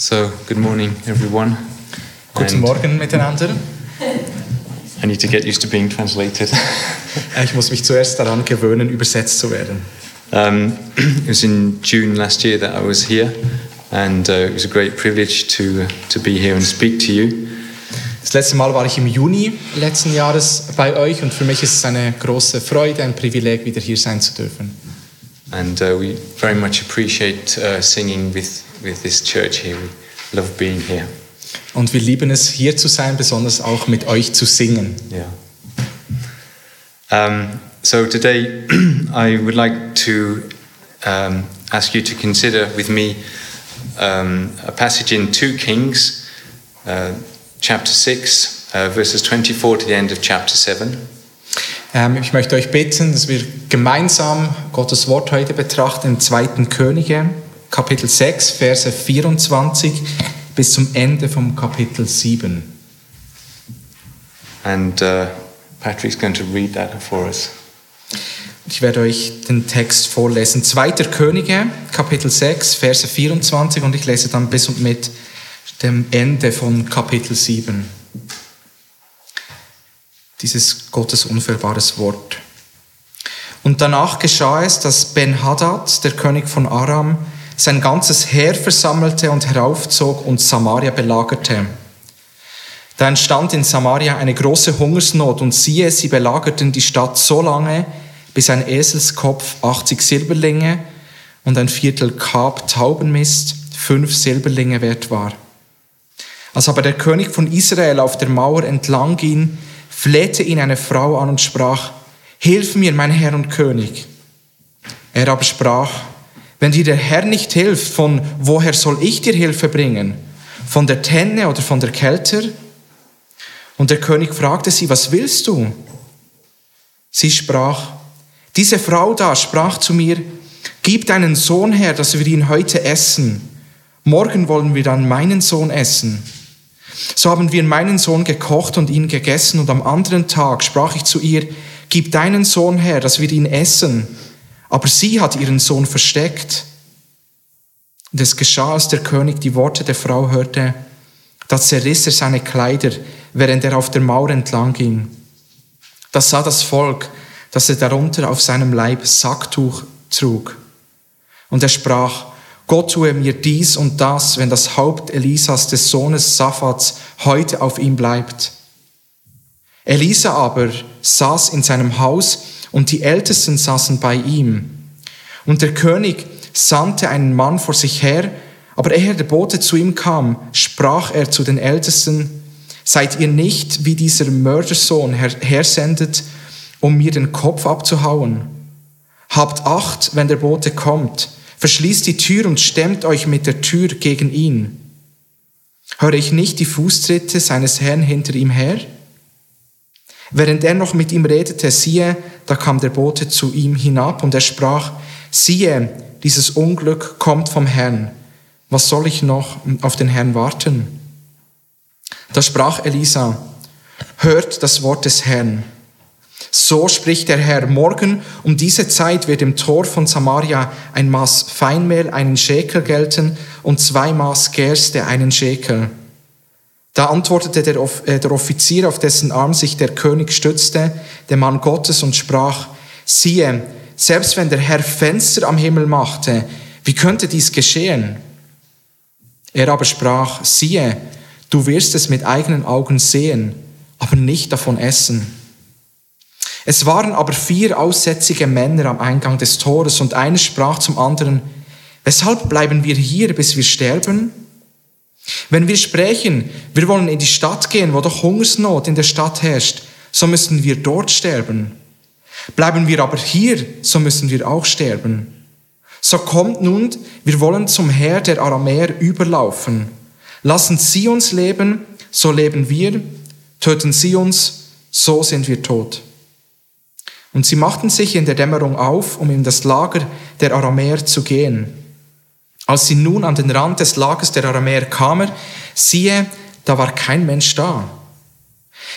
So, good morning, everyone. Guten Morgen miteinander. I need to get used to being translated. Äh, Ich muss mich zuerst daran gewöhnen, übersetzt zu werden. um, it was in June last year that I was here, and uh, it was a great privilege to, to be here and speak to you. Das letzte Mal war ich im Juni letzten Jahres bei euch und für mich ist es eine große Freude, ein Privileg, wieder hier sein zu dürfen. And uh, we very much appreciate uh, singing with, with this church here. We love being here. Und wir lieben es, hier zu sein, besonders auch mit euch zu singen. Yeah. Um, so today, I would like to um, ask you to consider with me um, a passage in 2 Kings, uh, chapter 6, uh, verses 24 to the end of chapter 7. Ähm, ich möchte euch bitten, dass wir gemeinsam Gottes Wort heute betrachten im 2. Könige, Kapitel 6, Verse 24 bis zum Ende vom Kapitel 7. And uh, Patrick's going to read that for us. Ich werde euch den Text vorlesen. 2. Könige, Kapitel 6, Verse 24 und ich lese dann bis und mit dem Ende von Kapitel 7. Dieses Gottes unfehlbares Wort. Und danach geschah es, dass Ben-Hadad, der König von Aram, sein ganzes Heer versammelte und heraufzog und Samaria belagerte. Da entstand in Samaria eine große Hungersnot und siehe, sie belagerten die Stadt so lange, bis ein Eselskopf 80 Silberlinge und ein Viertel Kab Taubenmist fünf Silberlinge wert war. Als aber der König von Israel auf der Mauer entlang ging, flehte ihn eine Frau an und sprach, Hilf mir, mein Herr und König. Er aber sprach, wenn dir der Herr nicht hilft, von woher soll ich dir Hilfe bringen? Von der Tenne oder von der Kälte? Und der König fragte sie, was willst du? Sie sprach, diese Frau da sprach zu mir, gib deinen Sohn her, dass wir ihn heute essen. Morgen wollen wir dann meinen Sohn essen. So haben wir meinen Sohn gekocht und ihn gegessen und am anderen Tag sprach ich zu ihr, gib deinen Sohn her, dass wir ihn essen. Aber sie hat ihren Sohn versteckt. Und es geschah, als der König die Worte der Frau hörte, da zerriss er seine Kleider, während er auf der Mauer entlang ging. Das sah das Volk, dass er darunter auf seinem Leib Sacktuch trug. Und er sprach, Gott tue mir dies und das, wenn das Haupt Elisas des Sohnes Saphats heute auf ihm bleibt. Elisa aber saß in seinem Haus und die Ältesten saßen bei ihm. Und der König sandte einen Mann vor sich her, aber ehe der Bote zu ihm kam, sprach er zu den Ältesten, seid ihr nicht wie dieser Mördersohn her hersendet, um mir den Kopf abzuhauen? Habt Acht, wenn der Bote kommt, verschließt die Tür und stemmt euch mit der Tür gegen ihn. Höre ich nicht die Fußtritte seines Herrn hinter ihm her? Während er noch mit ihm redete, siehe, da kam der Bote zu ihm hinab und er sprach, siehe, dieses Unglück kommt vom Herrn. Was soll ich noch auf den Herrn warten? Da sprach Elisa, hört das Wort des Herrn. So spricht der Herr, morgen um diese Zeit wird im Tor von Samaria ein Maß Feinmehl einen Schekel gelten und zwei Maß Gerste einen Schekel. Da antwortete der, äh, der Offizier, auf dessen Arm sich der König stützte, der Mann Gottes und sprach, siehe, selbst wenn der Herr Fenster am Himmel machte, wie könnte dies geschehen? Er aber sprach, siehe, du wirst es mit eigenen Augen sehen, aber nicht davon essen. Es waren aber vier aussätzige Männer am Eingang des Tores und einer sprach zum anderen, weshalb bleiben wir hier, bis wir sterben? Wenn wir sprechen, wir wollen in die Stadt gehen, wo doch Hungersnot in der Stadt herrscht, so müssen wir dort sterben. Bleiben wir aber hier, so müssen wir auch sterben. So kommt nun, wir wollen zum Herr der Aramäer überlaufen. Lassen Sie uns leben, so leben wir. Töten Sie uns, so sind wir tot. Und sie machten sich in der Dämmerung auf, um in das Lager der Aramäer zu gehen. Als sie nun an den Rand des Lagers der Aramäer kamen, siehe, da war kein Mensch da.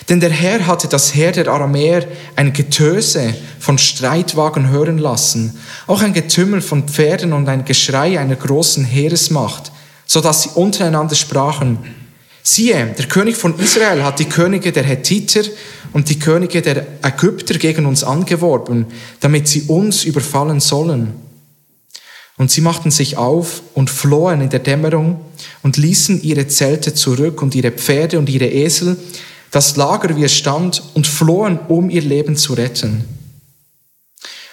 Denn der Herr hatte das Heer der Aramäer ein Getöse von Streitwagen hören lassen, auch ein Getümmel von Pferden und ein Geschrei einer großen Heeresmacht, so dass sie untereinander sprachen, siehe, der König von Israel hat die Könige der Hethiter und die Könige der Ägypter gegen uns angeworben, damit sie uns überfallen sollen. Und sie machten sich auf und flohen in der Dämmerung und ließen ihre Zelte zurück und ihre Pferde und ihre Esel, das Lager wie es stand, und flohen, um ihr Leben zu retten.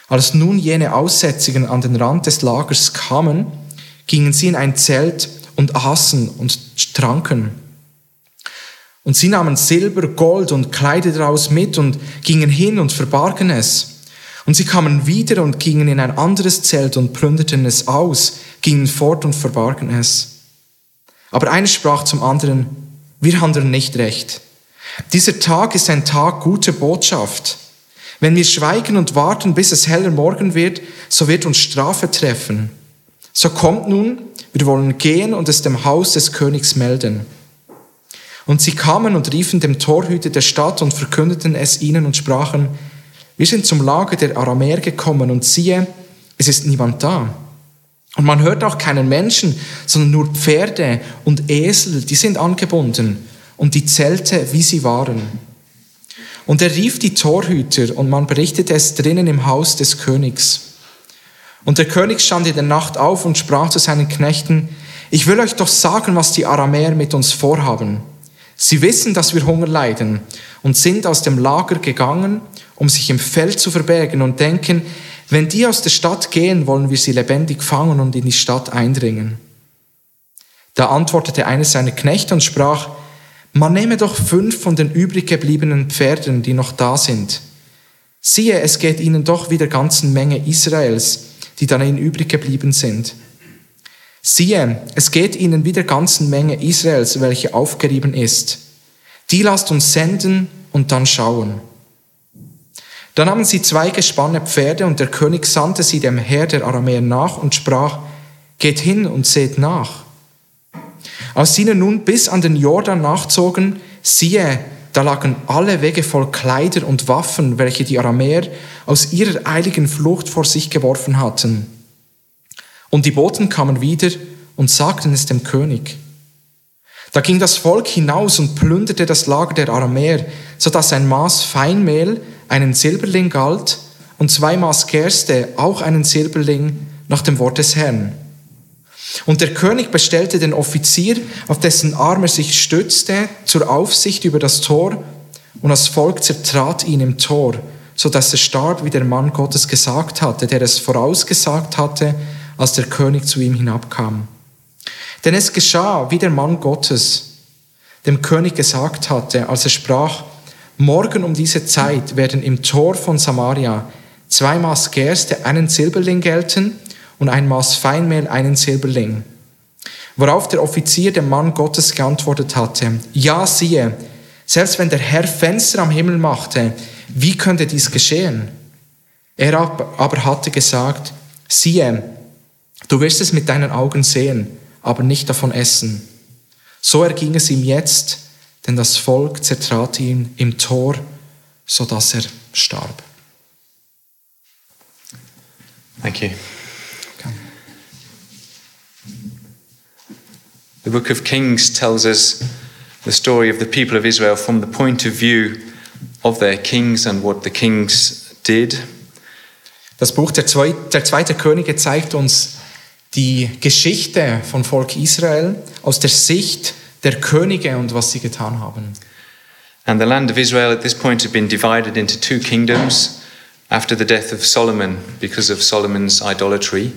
Als nun jene Aussätzigen an den Rand des Lagers kamen, gingen sie in ein Zelt und aßen und tranken. Und sie nahmen Silber, Gold und Kleider daraus mit und gingen hin und verbargen es. Und sie kamen wieder und gingen in ein anderes Zelt und plünderten es aus, gingen fort und verbargen es. Aber einer sprach zum anderen, wir handeln nicht recht. Dieser Tag ist ein Tag guter Botschaft. Wenn wir schweigen und warten, bis es heller Morgen wird, so wird uns Strafe treffen. So kommt nun, wir wollen gehen und es dem Haus des Königs melden. Und sie kamen und riefen dem Torhüter der Stadt und verkündeten es ihnen und sprachen, wir sind zum Lager der Aramäer gekommen und siehe, es ist niemand da. Und man hört auch keinen Menschen, sondern nur Pferde und Esel, die sind angebunden und die Zelte, wie sie waren. Und er rief die Torhüter und man berichtete es drinnen im Haus des Königs. Und der König stand in der Nacht auf und sprach zu seinen Knechten, ich will euch doch sagen, was die Aramäer mit uns vorhaben. Sie wissen, dass wir Hunger leiden und sind aus dem Lager gegangen, um sich im Feld zu verbergen und denken, wenn die aus der Stadt gehen, wollen wir sie lebendig fangen und in die Stadt eindringen. Da antwortete einer seiner Knechte und sprach, man nehme doch fünf von den übrig gebliebenen Pferden, die noch da sind. Siehe, es geht ihnen doch wie der ganzen Menge Israels, die darin übrig geblieben sind. Siehe, es geht ihnen wie der ganzen Menge Israels, welche aufgerieben ist. Die lasst uns senden und dann schauen. Da nahmen sie zwei gespannte Pferde und der König sandte sie dem Herr der Aramäer nach und sprach, geht hin und seht nach. Als sie nun bis an den Jordan nachzogen, siehe, da lagen alle Wege voll Kleider und Waffen, welche die Aramäer aus ihrer eiligen Flucht vor sich geworfen hatten. Und die Boten kamen wieder und sagten es dem König. Da ging das Volk hinaus und plünderte das Lager der Aramäer, so dass ein Maß Feinmehl einen Silberling galt und zwei Maß Gerste auch einen Silberling nach dem Wort des Herrn. Und der König bestellte den Offizier, auf dessen Arm er sich stützte, zur Aufsicht über das Tor, und das Volk zertrat ihn im Tor, so dass er starb, wie der Mann Gottes gesagt hatte, der es vorausgesagt hatte, als der König zu ihm hinabkam. Denn es geschah, wie der Mann Gottes dem König gesagt hatte, als er sprach, morgen um diese Zeit werden im Tor von Samaria zwei Maß Gerste einen Silberling gelten und ein Maß Feinmehl einen Silberling. Worauf der Offizier dem Mann Gottes geantwortet hatte, ja siehe, selbst wenn der Herr Fenster am Himmel machte, wie könnte dies geschehen? Er aber hatte gesagt, siehe, du wirst es mit deinen Augen sehen, aber nicht davon essen. So erging es ihm jetzt, denn das Volk zertrat ihn im Tor, so dass er starb. Thank you. The book of Kings tells us the story of the people of Israel from the point of view of their kings and what the kings did. Das Buch der, Zwei, der zweite Könige zeigt uns die Geschichte von Volk Israel aus der Sicht der Könige und was sie getan haben. And the land of Israel at this point had been divided into two kingdoms after the death of Solomon because of Solomon's idolatry.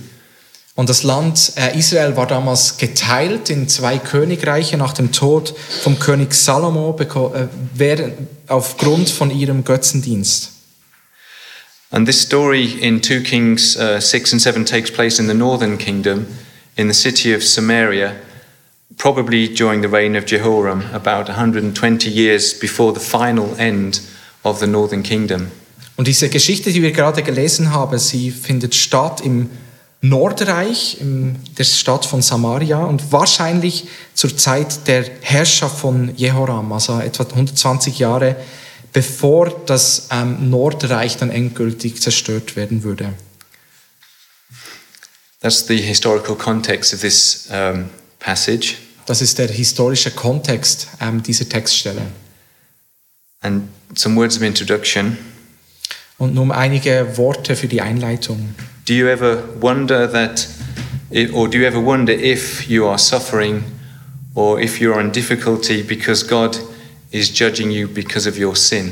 Und das Land äh, Israel war damals geteilt in zwei Königreiche nach dem Tod vom König Salomo äh, aufgrund von ihrem Götzendienst. And this story in 2 Kings uh, 6 and 7 takes place in the northern kingdom, in the city of Samaria, probably during the reign of Jehoram, about 120 years before the final end of the northern kingdom. Und diese Geschichte, die wir gerade gelesen haben, sie findet statt im Nordreich, in der Stadt von Samaria und wahrscheinlich zur Zeit der Herrschaft von Jehoram, also etwa 120 Jahre bevor das ähm, Nordreich dann endgültig zerstört werden würde. That's the historical context of this um, passage. Das ist der historische Kontext ähm, dieser Textstelle. And some words of introduction. Und nun einige Worte für die Einleitung. Do you ever wonder that, or do you ever wonder if you are suffering or if you're in difficulty because God is judging you because of your sin?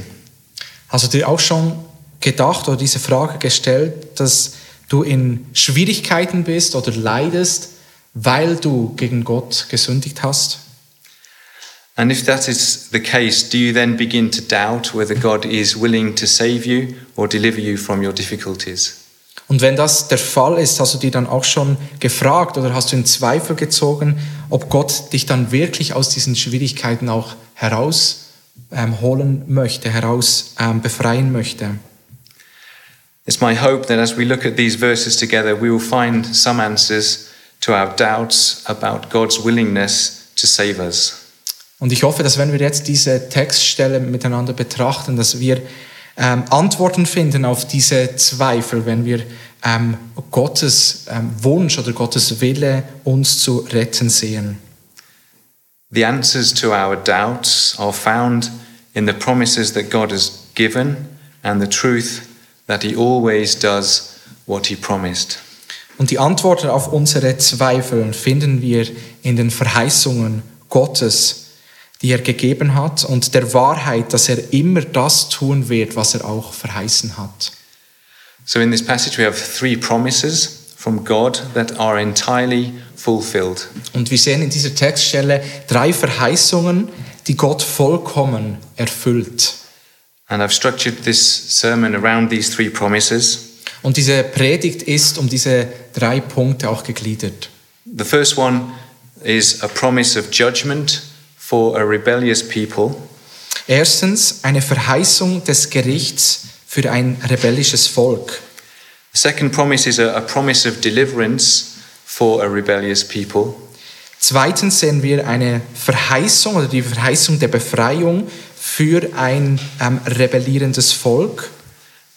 Hast du dir auch schon gedacht oder diese Frage gestellt, dass du in Schwierigkeiten bist oder leidest, weil du gegen Gott gesündigt hast? And if that is the case, do you then begin to doubt whether God is willing to save you or deliver you from your difficulties? Und wenn das der Fall ist, hast du dir dann auch schon gefragt oder hast du in Zweifel gezogen, ob Gott dich dann wirklich aus diesen Schwierigkeiten auch herausholen möchte, heraus ähm, befreien möchte? It's my hope that as we look at these verses together, we will find some answers to our doubts about God's willingness to save us. Und ich hoffe, dass wenn wir jetzt diese Textstelle miteinander betrachten, dass wir ähm, Antworten finden auf diese Zweifel, wenn wir ähm, Gottes ähm, Wunsch oder Gottes Wille, uns zu retten sehen. The answers to our doubts are found in the promises that God has given and the truth that He always does what He promised. Und die Antworten auf unsere Zweifel finden wir in den Verheißungen Gottes, die er gegeben hat und der Wahrheit, dass er immer das tun wird, was er auch verheißen hat. So in this passage we have three promises from God that are entirely fulfilled. Und wir sehen in dieser Textstelle drei Verheißungen, die Gott vollkommen erfüllt. And I've structured this sermon around these three promises. Und diese Predigt ist um diese drei Punkte auch gegliedert. The first one is a promise of judgment for a rebellious people. Erstens eine Verheißung des Gerichts für ein rebellisches Volk. The second promise is a, a promise of deliverance for a rebellious people. Zweitens sehen wir eine Verheißung oder die Verheißung der Befreiung für ein ähm, rebellierendes Volk.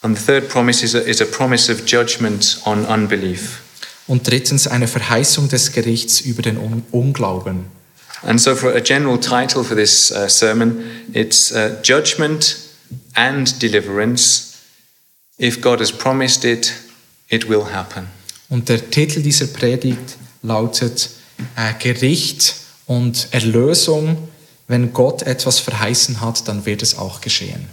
And the third promise is a, is a promise of judgment on unbelief. Und drittens eine Verheißung des Gerichts über den Un Unglauben. And so, for a general title for this uh, sermon, it's uh, Judgment and Deliverance. If God has promised it, it will happen. Und der Titel dieser Predigt lautet äh, Gericht und Erlösung. Wenn Gott etwas verheißen hat, dann wird es auch geschehen.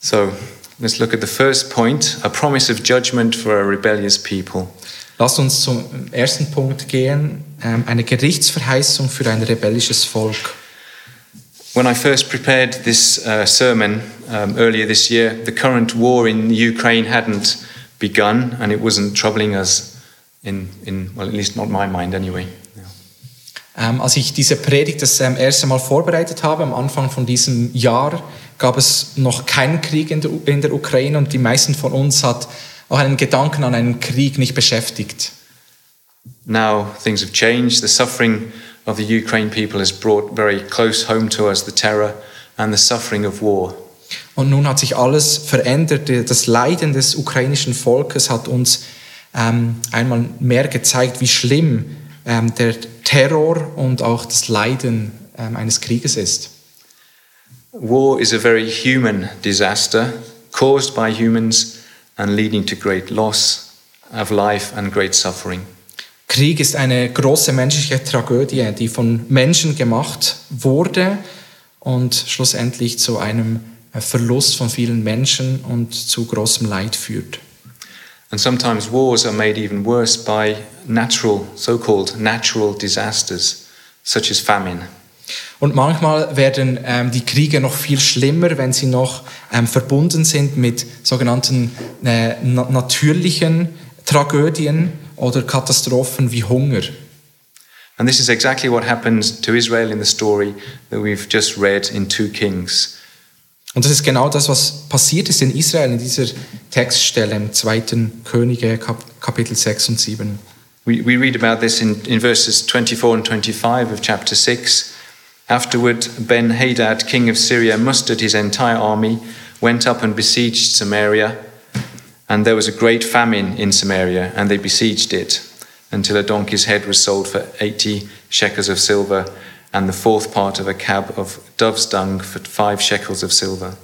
So, let's look at the first point a promise of judgment for a rebellious people. Lasst uns zum ersten Punkt gehen, ähm, eine Gerichtsverheißung für ein rebellisches Volk. When I first prepared this uh, sermon um, earlier this year, the current war in Ukraine hadn't begun and it wasn't troubling us, in, in well, at least not my mind anyway. Ähm, als ich diese Predigt das ähm, erste Mal vorbereitet habe, am Anfang von diesem Jahr, gab es noch keinen Krieg in der, in der Ukraine und die meisten von uns hat auch einen Gedanken an einen Krieg nicht beschäftigt. Now things have changed. The suffering of the Ukraine people has brought very close home to us the terror and the suffering of war. Und nun hat sich alles verändert. Das Leiden des ukrainischen Volkes hat uns ähm, einmal mehr gezeigt, wie schlimm ähm, der Terror und auch das Leiden ähm, eines Krieges ist. War is a very human disaster caused by humans and leading to great loss of life and great suffering. Krieg ist eine große menschliche Tragödie, die von Menschen gemacht wurde und schlussendlich zu einem Verlust von vielen Menschen und zu großem Leid führt. And sometimes wars are made even worse by natural, so called natural disasters, such as famine. Und manchmal werden ähm, die Kriege noch viel schlimmer, wenn sie noch ähm, verbunden sind mit sogenannten äh, na natürlichen Tragödien oder Katastrophen wie Hunger. And this is exactly what happened to Israel in the story that we've just read in 2 Kings. Und das ist genau das, was passiert ist in Israel in dieser Textstelle im 2. Könige Kapitel 6 und 7. We, we read about this in, in verses 24 and 25 of chapter 6. Afterward, Ben Hadad, king of Syria, mustered his entire army, went up and besieged Samaria. And there was a great famine in Samaria, and they besieged it. until a donkey's head was sold for 80 shekels of silver and the fourth part of a cab of dove's dung for five shekels of silver.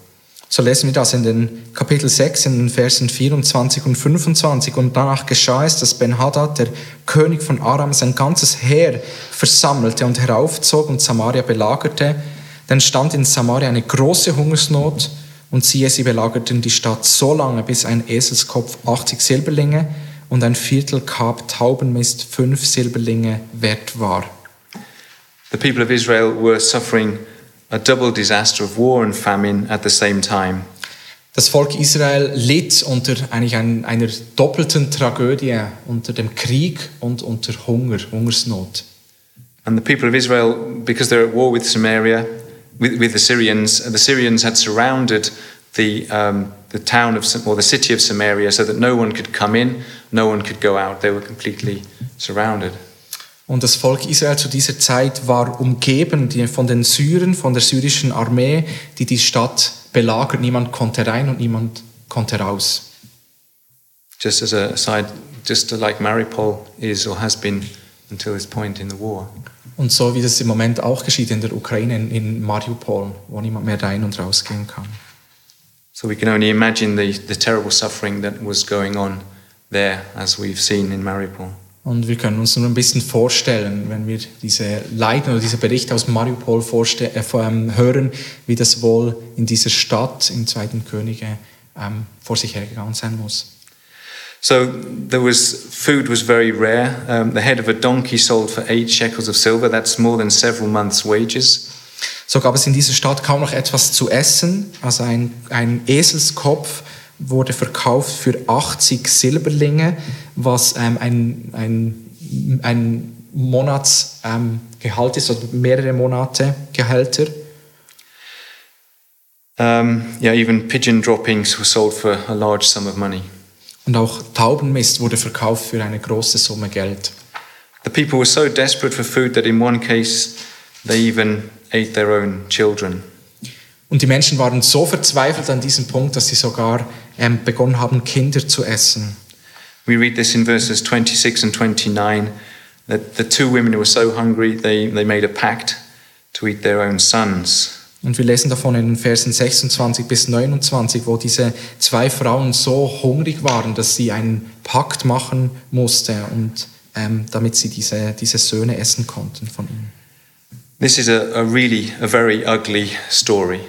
So lesen wir das in den Kapitel 6, in den Versen 24 und 25. Und danach geschah es, dass Ben-Hadad, der König von Aram, sein ganzes Heer versammelte und heraufzog und Samaria belagerte. Dann stand in Samaria eine große Hungersnot und siehe, sie belagerten die Stadt so lange, bis ein Eselskopf 80 Silberlinge und ein Viertel Kab Taubenmist fünf Silberlinge wert war. The people of Israel were suffering a double disaster of war and famine at the same time. Das Volk Israel litt unter eigentlich ein, einer doppelten Tragödie, unter dem Krieg und unter Hunger, Hungersnot. And the people of Israel, because they're at war with Samaria, with, with the Syrians, the Syrians had surrounded the, um, the town of, or the city of Samaria so that no one could come in, no one could go out. They were completely surrounded. Und das Volk Israel zu dieser Zeit war umgeben von den Syren, von der syrischen Armee, die die Stadt belagert. Niemand konnte rein und niemand konnte raus. Just as a aside, just like Mariupol is or has been until this point in the war. Und so wie das im Moment auch geschieht in der Ukraine, in, in Mariupol, wo niemand mehr rein und rausgehen kann. So we can only imagine the, the terrible suffering that was going on there, as we've seen in Mariupol. Und wir können uns nur ein bisschen vorstellen, wenn wir diese Leiden oder diese Berichte aus Mariupol vorste- äh, ähm, hören, wie das wohl in dieser Stadt im Zweiten Könige ähm, vor sich hergegangen sein muss. So there was food was very rare. Um, the head of a donkey sold for eight shekels of silver. That's more than several months' wages. So gab es in dieser Stadt kaum noch etwas zu essen. Also ein, ein Eselskopf wurde verkauft für 80 Silberlinge, was ähm, ein, ein, ein Monatsgehalt ähm, ist, oder mehrere Monate Gehälter. Um, yeah, even pigeon droppings were sold for a large sum of money. Und auch Taubenmist wurde verkauft für eine große Summe Geld. The people were so desperate for food that in one case they even ate their own children. Und die Menschen waren so verzweifelt an diesem Punkt, dass sie sogar ähm, begonnen haben, Kinder zu essen. We read this in verses 26 and 29 that the two women were so hungry they, they made a pact to eat their own sons. Und wir lesen davon in den Versen 26 bis 29, wo diese zwei Frauen so hungrig waren, dass sie einen Pakt machen mussten, und, ähm, damit sie diese, diese Söhne essen konnten von ihnen. This is a, a really a very ugly story.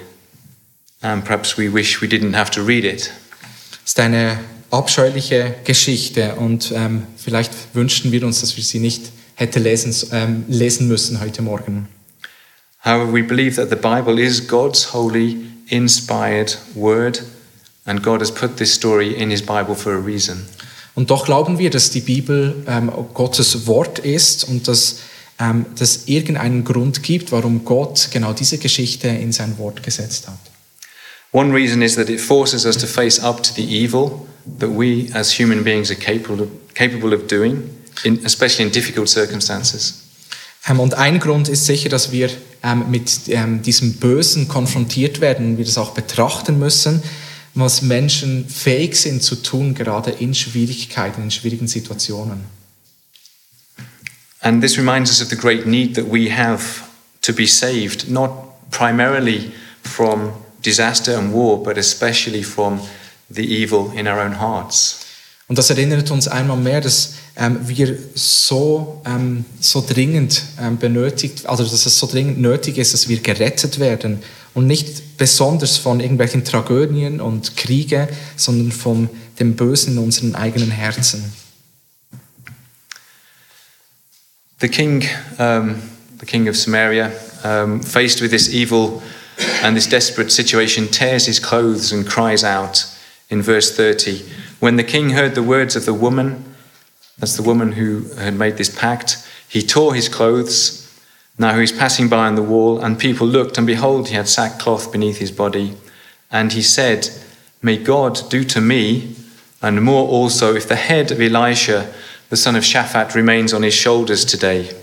And perhaps we wish we didn't have to read it. Ist eine abscheuliche Geschichte und ähm, vielleicht wünschten wir uns, dass wir sie nicht hätte lesen, ähm, lesen müssen heute Morgen. However, we believe that the Bible is God's holy, inspired word, and God has put this story in his Bible for a reason. Und doch glauben wir, dass die Bibel ähm, Gottes Wort ist und dass ähm, das irgendeinen Grund gibt, warum Gott genau diese Geschichte in sein Wort gesetzt hat. One reason is that it forces us to face up to the evil that we as human beings are capable of, capable of doing, in, especially in difficult circumstances. Ähm, und ein Grund ist sicher, dass wir ähm, mit ähm, diesem Bösen konfrontiert werden wir das auch betrachten müssen, was Menschen fähig sind zu tun, gerade in Schwierigkeiten, in schwierigen Situationen. And this reminds us of the great need that we have to be saved, not primarily from disaster and war, but especially from the evil in our own hearts. Und das erinnert uns einmal mehr, dass ähm, wir so, ähm, so dringend ähm, benötigt, also dass es so dringend nötig ist, dass wir gerettet werden und nicht besonders von irgendwelchen Tragödien und Kriege, sondern von dem Bösen in unseren eigenen Herzen. The king, um, the king of Samaria, um, faced with this evil and this desperate situation, tears his clothes and cries out in verse 30 When the king heard the words of the woman, that's the woman who had made this pact, he tore his clothes. Now he was passing by on the wall, and people looked, and behold, he had sackcloth beneath his body. And he said, May God do to me, and more also, if the head of Elisha, the son of Shaphat, remains on his shoulders today.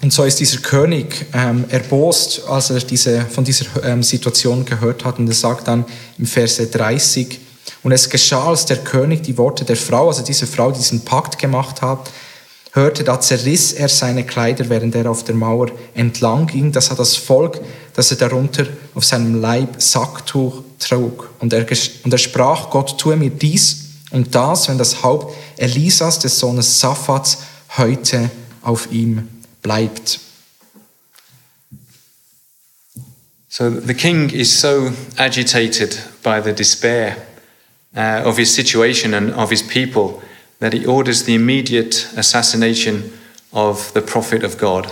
Und so ist dieser König ähm, erbost, als er diese, von dieser ähm, Situation gehört hat. Und er sagt dann im Verse 30, und es geschah, als der König die Worte der Frau, also diese Frau, die diesen Pakt gemacht hat, hörte, da zerriss er seine Kleider, während er auf der Mauer entlang ging. Das hat das Volk, dass er darunter auf seinem Leib Sacktuch trug. Und er, und er sprach, Gott, tue mir dies und das, wenn das Haupt Elisas, des Sohnes Saphats, heute auf ihm bleibt. So the king is so agitated by the despair uh, of his situation and of his people that he orders the immediate assassination of the prophet of God.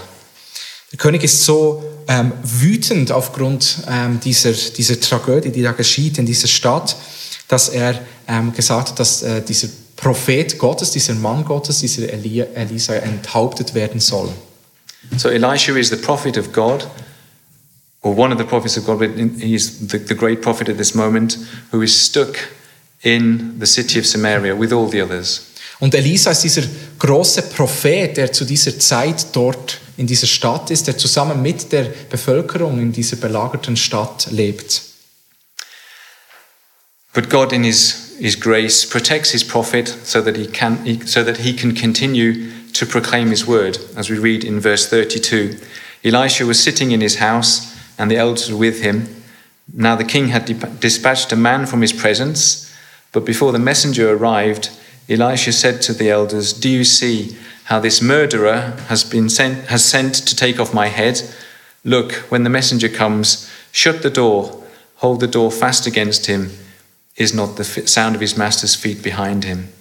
Der König ist so ähm, wütend aufgrund ähm, dieser, dieser Tragödie, die da geschieht in dieser Stadt, dass er ähm, gesagt hat, dass äh, dieser Prophet Gottes, dieser Mann Gottes, dieser Elia, Elisa enthauptet werden soll. So Elisha is the prophet of God, or one of the prophets of God, but he's the, the great prophet at this moment, who is stuck in the city of Samaria with all the others. Und Elisa ist dieser große Prophet, der zu dieser Zeit dort in dieser Stadt ist, der zusammen mit der Bevölkerung in dieser belagerten Stadt lebt. But God, in His, His grace, protects His prophet so that he can, so that he can continue to proclaim His word. As we read in verse 32, Elisha was sitting in his house, and the elders were with him. Now the king had dispatched a man from his presence, but before the messenger arrived, Elisha said to the elders, Do you see how this murderer has been sent, has sent to take off my head? Look, when the messenger comes, shut the door, hold the door fast against him is not the sound of his master's feet behind him.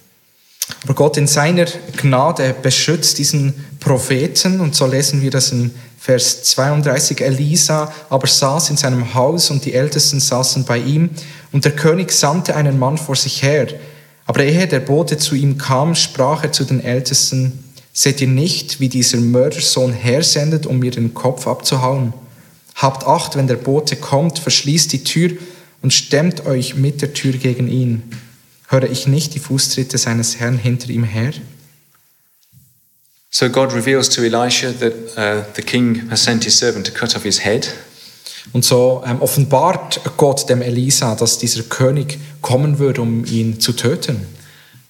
Aber Gott in seiner Gnade beschützt diesen Propheten und so lesen wir das in Vers 32. Elisa aber saß in seinem Haus und die Ältesten saßen bei ihm und der König sandte einen Mann vor sich her. Aber ehe der Bote zu ihm kam, sprach er zu den Ältesten, seht ihr nicht, wie dieser Mördersohn hersendet, um mir den Kopf abzuhauen? Habt Acht, wenn der Bote kommt, verschließt die Tür und stemmt euch mit der Tür gegen ihn. Höre ich nicht die Fußtritte seines Herrn hinter ihm her? So God reveals to Elisha that uh, the king has sent his servant to cut off his head. Und so ähm, offenbart Gott dem Elisa, dass dieser König kommen würde, um ihn zu töten.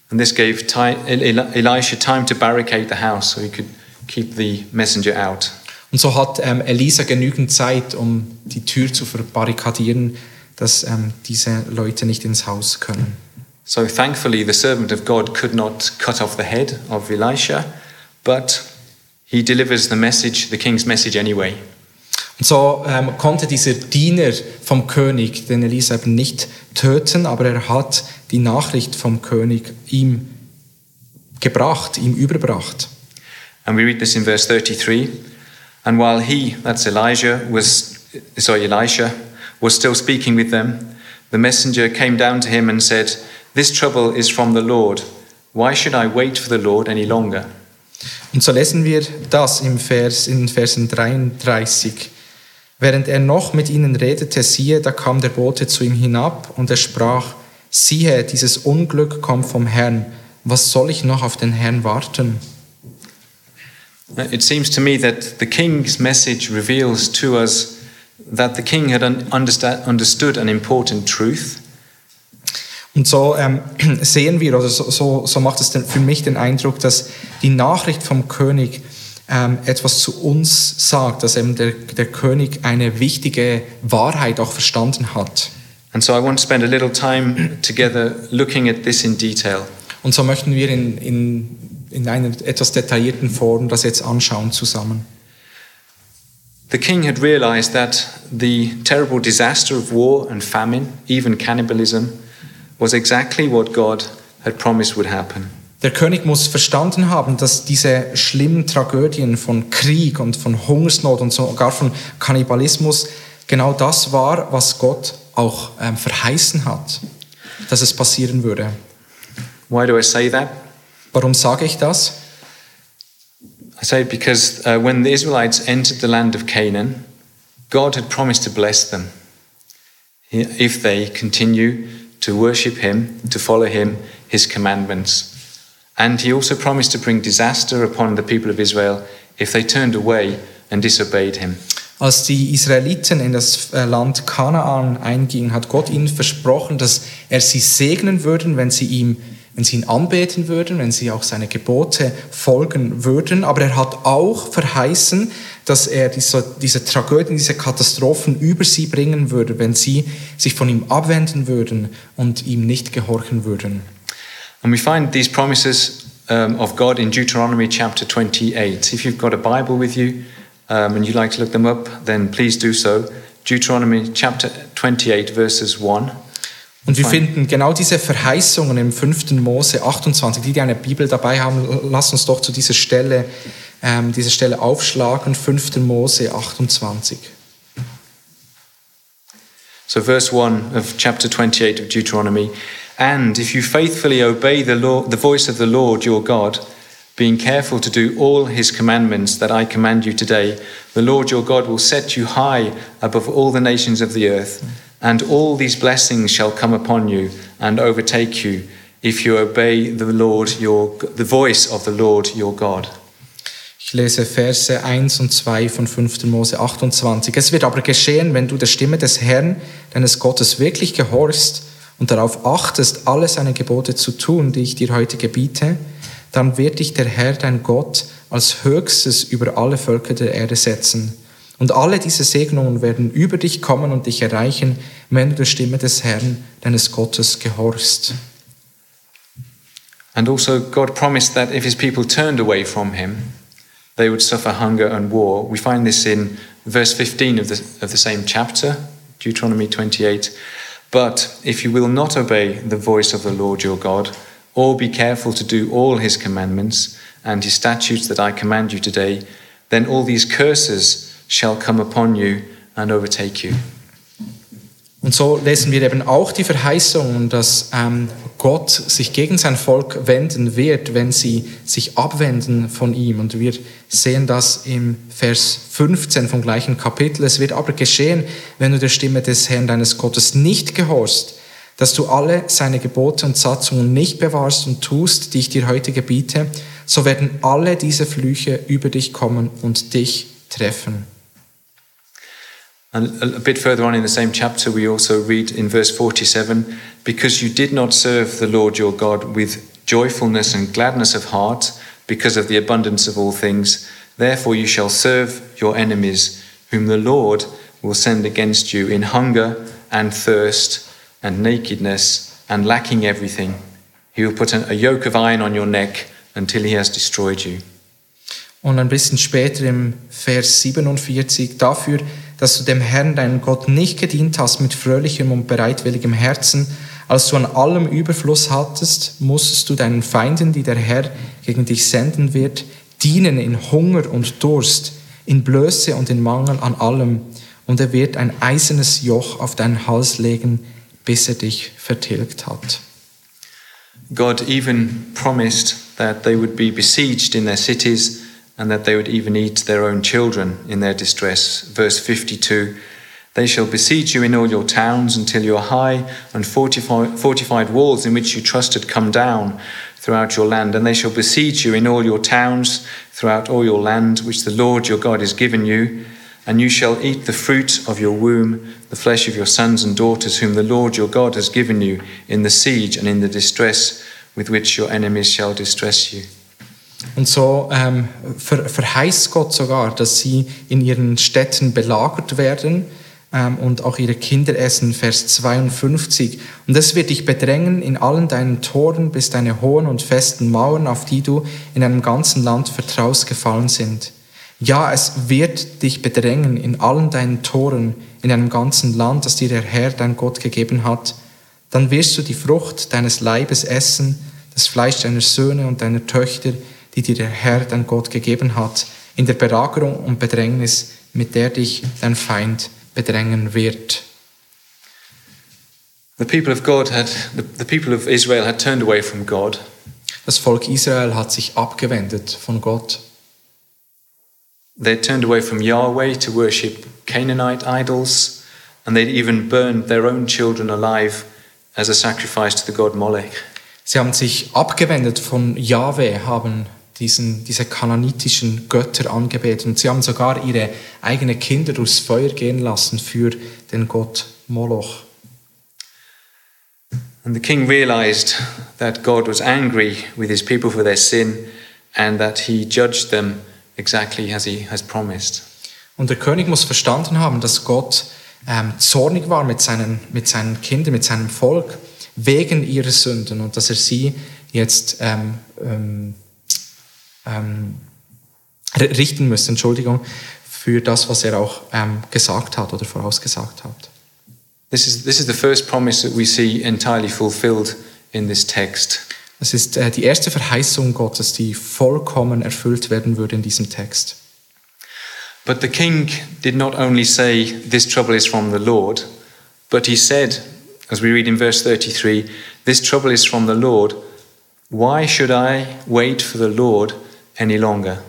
And this gave Elisha time to barricade the house so he could keep the messenger out. Und so hat ähm, Elisa genügend Zeit, um die Tür zu verbarrikadieren, dass ähm, diese Leute nicht ins Haus können. So thankfully the servant of God could not cut off the head of Elisha, but he delivers the message, the king's message anyway. Und so ähm, konnte dieser Diener vom König den Elisa eben nicht töten, aber er hat die Nachricht vom König ihm gebracht, ihm überbracht. And we read this in verse 33. And while he, that's Elijah, was sorry, Elisha, was still speaking with them, the messenger came down to him and said, This trouble is from the Lord. Why should I wait for the Lord any longer? Und so lesen wir das im Vers, in Versen 33. Während er noch mit ihnen redete, siehe, da kam der Bote zu ihm hinab und er sprach, siehe, dieses Unglück kommt vom Herrn. Was soll ich noch auf den Herrn warten? It seems to me that the king's message reveals to us that the king had understood an important truth. Und so ähm, sehen wir, oder so, so, so macht es für mich den Eindruck, dass die Nachricht vom König ähm, etwas zu uns sagt, dass eben der, der König eine wichtige Wahrheit auch verstanden hat. And so I want to spend a little time together looking at this in detail. Und so möchten wir in, in, in einer etwas detaillierten Form das jetzt anschauen zusammen. The king had realized that the terrible disaster of war and famine, even cannibalism, was exactly what God had promised would happen. Der König muss verstanden haben, dass diese schlimmen Tragödien von Krieg und von Hungersnot und sogar von Kannibalismus genau das war, was Gott auch ähm, verheißen hat, dass es passieren würde. Why do I say that? Warum sage ich das? I say because uh, when the Israelites entered the land of Canaan, God had promised to bless them if they continue to worship Him, to follow Him, His commandments. And He also promised to bring disaster upon the people of Israel if they turned away and disobeyed Him. Als die Israeliten in das äh, Land Kanaan eingingen, hat Gott ihnen versprochen, dass er sie segnen würde, wenn sie ihm wenn sie ihn anbeten würden, wenn sie auch seine Gebote folgen würden. Aber er hat auch verheißen, dass er diese, diese Tragödien, diese Katastrophen über sie bringen würde, wenn sie sich von ihm abwenden würden und ihm nicht gehorchen würden. And we find these promises um, of God in Deuteronomy chapter 28. If you've got a Bible with you um, and you'd like to look them up, then please do so. Deuteronomy chapter 28, verses 1. Und wir finden genau diese Verheißungen im 5. Mose 28. Die, die eine Bibel dabei haben, lass uns doch zu dieser Stelle, ähm, dieser Stelle aufschlagen. 5. Mose 28. So, verse 1 of chapter 28 of Deuteronomy And if you faithfully obey the, the voice of the Lord your God, being careful to do all his commandments that I command you today, the Lord your God will set you high above all the nations of the earth. And all these blessings shall come upon you and overtake you if you obey the Lord your the voice of the Lord your God. Ich lese Verse 1 und 2 von 5. Mose 28. Es wird aber geschehen, wenn du der Stimme des Herrn, deines Gottes, wirklich gehorchst und darauf achtest, alle seine Gebote zu tun, die ich dir heute gebiete, dann wird dich der Herr, dein Gott, als höchstes über alle Völker der Erde setzen. Und alle diese Segnungen werden über dich kommen und dich erreichen, wenn du der Stimme des Herrn, deines Gottes, gehorchst. And also, God promised that if his people turned away from him, they would suffer hunger and war. We find this in verse 15 of the, of the same chapter, Deuteronomy 28. But if you will not obey the voice of the Lord your God, or be careful to do all his commandments and his statutes that I command you today, then all these curses shall come upon you and overtake you. Und so lesen wir eben auch die Verheißung, dass ähm, Gott sich gegen sein Volk wenden wird, wenn sie sich abwenden von ihm. Und wir sehen das im Vers 15 vom gleichen Kapitel. Es wird aber geschehen, wenn du der Stimme des Herrn deines Gottes nicht gehorchst, dass du alle seine Gebote und Satzungen nicht bewahrst und tust, die ich dir heute gebiete, so werden alle diese Flüche über dich kommen und dich treffen. And a bit further on in the same chapter, we also read in verse 47 Because you did not serve the Lord your God with joyfulness and gladness of heart, because of the abundance of all things, therefore you shall serve your enemies, whom the Lord will send against you in hunger and thirst and nakedness and lacking everything. He will put a yoke of iron on your neck until he has destroyed you. Und ein bisschen später im Vers 47, dafür dass du dem Herrn, deinen Gott, nicht gedient hast mit fröhlichem und bereitwilligem Herzen, als du an allem Überfluss hattest, musstest du deinen Feinden, die der Herr gegen dich senden wird, dienen in Hunger und Durst, in Blöße und in Mangel an allem, und er wird ein eisernes Joch auf deinen Hals legen, bis er dich vertilgt hat. God even promised that they would be besieged in their cities and that they would even eat their own children in their distress. Verse 52 They shall besiege you in all your towns until your high and fortified, walls in which you trusted come down throughout your land. And they shall besiege you in all your towns throughout all your land, which the Lord your God has given you. And you shall eat the fruit of your womb, the flesh of your sons and daughters, whom the Lord your God has given you in the siege and in the distress with which your enemies shall distress you. Und so ähm, ver verheißt Gott sogar, dass sie in ihren Städten belagert werden ähm, und auch ihre Kinder essen, Vers 52. Und es wird dich bedrängen in allen deinen Toren, bis deine hohen und festen Mauern, auf die du in einem ganzen Land vertraust, gefallen sind. Ja, es wird dich bedrängen in allen deinen Toren, in einem ganzen Land, das dir der Herr, dein Gott, gegeben hat. Dann wirst du die Frucht deines Leibes essen, das Fleisch deiner Söhne und deiner Töchter, die dir der Herr, dein Gott, gegeben hat, in der Belagerung und Bedrängnis, mit der dich dein Feind bedrängen wird. The people of God had, the, the people of Israel had turned away from God. Das Volk Israel hat sich abgewendet von Gott. They turned away from Yahweh to worship Canaanite idols, and they'd even burned their own children alive as a sacrifice to the god Molech. Sie haben sich abgewendet von Yahweh, haben diesen, diese kananitischen Götter angebetet und sie haben sogar ihre eigenen Kinder durchs Feuer gehen lassen für den Gott Moloch. And the king realized that God was angry with his people for their sin and that he judged them exactly as he has promised. Und der König muss verstanden haben, dass Gott ähm, zornig war mit seinen, mit seinen Kindern, mit seinem Volk, wegen ihrer Sünden und dass er sie jetzt ähm, ähm, ähm, richten müsste, Entschuldigung, für das, was er auch ähm, gesagt hat oder vorausgesagt hat. This is, this is the first promise that we see entirely fulfilled in this text. Das ist äh, die erste Verheißung Gottes, die vollkommen erfüllt werden würde in diesem Text. But the king did not only say, This trouble is from the Lord, but he said, as we read in verse 33, This trouble is from the Lord. Why should I wait for the Lord any longer?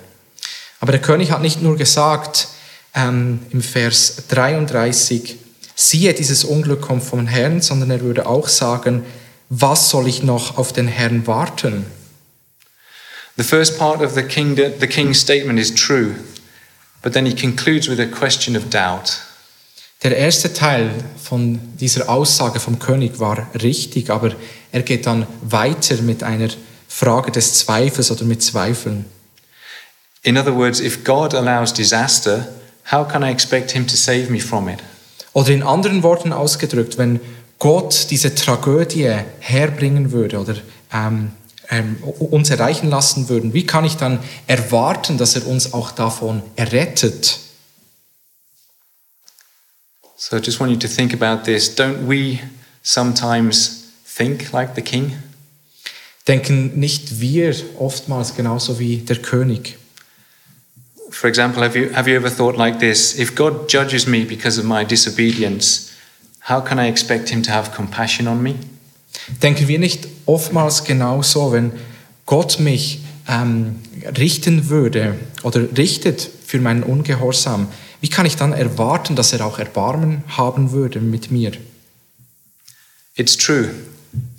Aber der König hat nicht nur gesagt ähm, im Vers 33, siehe, dieses Unglück kommt vom Herrn, sondern er würde auch sagen, was soll ich noch auf den Herrn warten? The first part of the, king, the king's statement is true, but then he concludes with a question of doubt. Der erste Teil von dieser Aussage vom König war richtig, aber er geht dann weiter mit einer Frage des Zweifels oder mit Zweifeln. In other words, if God allows disaster, how can I expect him to save me from it? Oder in anderen Worten ausgedrückt, wenn Gott diese Tragödie herbringen würde oder ähm, ähm, uns erreichen lassen würden, wie kann ich dann erwarten, dass er uns auch davon errettet? So I just want you to think about this. Don't we sometimes think like the king? Denken nicht wir oftmals genauso wie der König? For example, have you, have you ever thought like this? If God judges me because of my disobedience, how can I expect him to have compassion on me? Denken wir nicht oftmals genauso, wenn Gott mich ähm, richten würde oder richtet für meinen Ungehorsam, wie kann ich dann erwarten, dass er auch Erbarmen haben würde mit mir? It's true.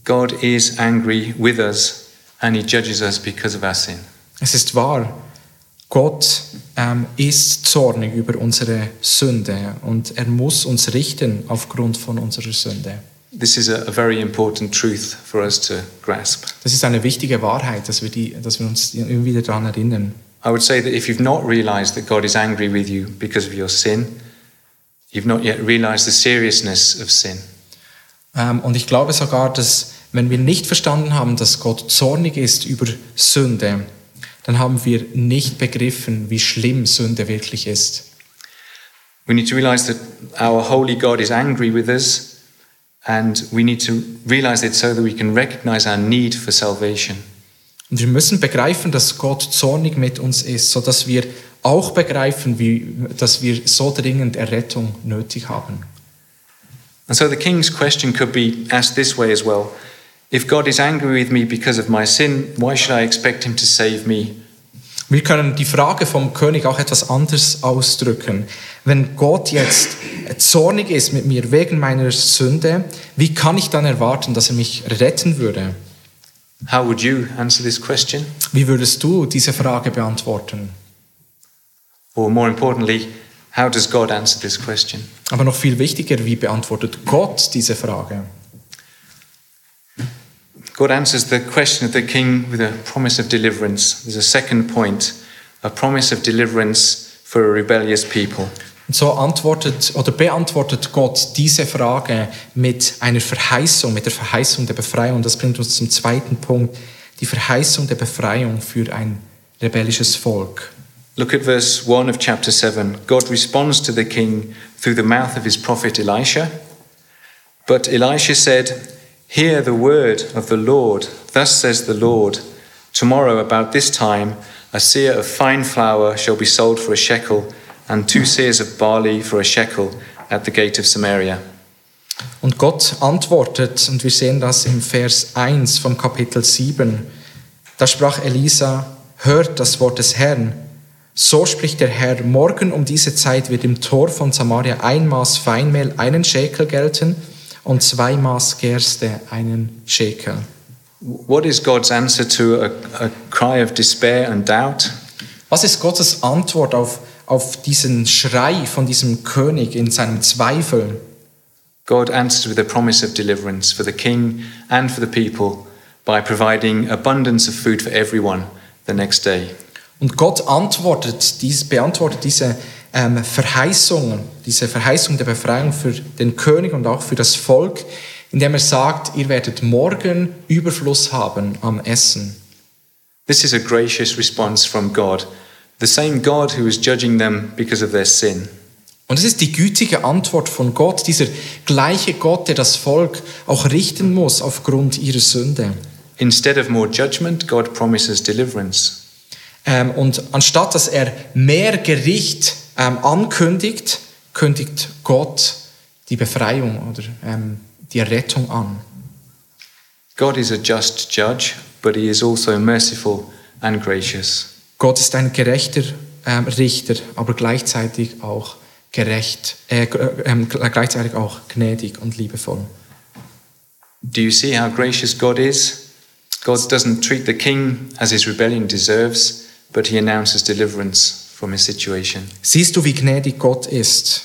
God is angry with us and he judges us because of our sin. Es ist wahr, Gott ähm, ist zornig über unsere Sünde und er muss uns richten aufgrund von unserer Sünde. This is a, very important truth for us to grasp. Das ist eine wichtige Wahrheit, dass wir, die, dass wir uns immer wieder daran erinnern. I would say that if you've not realized that God is angry with you because of your sin, you've not yet realized the seriousness of sin. Ähm, und ich glaube sogar, dass wenn wir nicht verstanden haben, dass Gott zornig ist über Sünde, dann haben wir nicht begriffen, wie schlimm Sünde wirklich ist. We need to realize that our holy God is angry with us, and we need to realize it so that we can recognize our need for salvation. Und wir müssen begreifen, dass Gott zornig mit uns ist, so dass wir auch begreifen, wie, dass wir so dringend Errettung nötig haben. And so the king's question could be asked this way as well If God is angry with me because of my sin, why should I expect him to save me? Wir können die Frage vom König auch etwas anders ausdrücken. Wenn Gott jetzt zornig ist mit mir wegen meiner Sünde, wie kann ich dann erwarten, dass er mich retten würde? How would you answer this question? Wie würdest du diese Frage beantworten? Or more importantly, how does God answer this question? Aber noch viel wichtiger, wie beantwortet Gott diese Frage? God answers the question of the king with a promise of deliverance. There's a second point, a promise of deliverance for a rebellious people. Und so antwortet oder beantwortet Gott diese Frage mit einer Verheißung, mit der Verheißung der Befreiung. Das bringt uns zum zweiten Punkt, die Verheißung der Befreiung für ein rebellisches Volk. Look at verse 1 of chapter 7. God responds to the king through the mouth of his prophet Elisha. But Elisha said, Hear the word of the Lord. Thus says the Lord Tomorrow, about this time, a seer of fine flour shall be sold for a shekel, and two seers of barley for a shekel at the gate of Samaria. Und Gott antwortet, und wir sehen das im Vers 1 vom Kapitel 7. Da sprach Elisa, hört das Wort des Herrn. So spricht der Herr, morgen um diese Zeit wird im Tor von Samaria ein Maß Feinmehl einen Schekel gelten und zwei Maß Gerste einen Schekel. What is God's answer to a, a cry of despair and doubt? Was ist Gottes Antwort auf, auf diesen Schrei von diesem König in seinem Zweifel? God answered with a promise of deliverance for the king and for the people by providing abundance of food for everyone the next day. Und Gott antwortet, dies, beantwortet diese ähm, Verheißungen, diese Verheißung der Befreiung für den König und auch für das Volk, indem er sagt, ihr werdet morgen Überfluss haben am Essen. This is a gracious response from God, the same God who was judging them because of their sin. Und es ist die gütige Antwort von Gott, dieser gleiche Gott, der das Volk auch richten muss aufgrund ihrer Sünde. Instead of more judgment, God promises deliverance. Ähm, und anstatt dass er mehr Gericht ähm, ankündigt, kündigt Gott die Befreiung oder ähm, die Errettung an. God is a just judge, but he is also merciful and gracious. Gott ist ein gerechter ähm, Richter, aber gleichzeitig auch gerecht, äh, ähm, gleichzeitig auch gnädig und liebevoll. Do you see how gracious God is? God doesn't treat the king as his rebellion deserves, but he announces deliverance from his situation. Siehst du, wie gnädig Gott ist?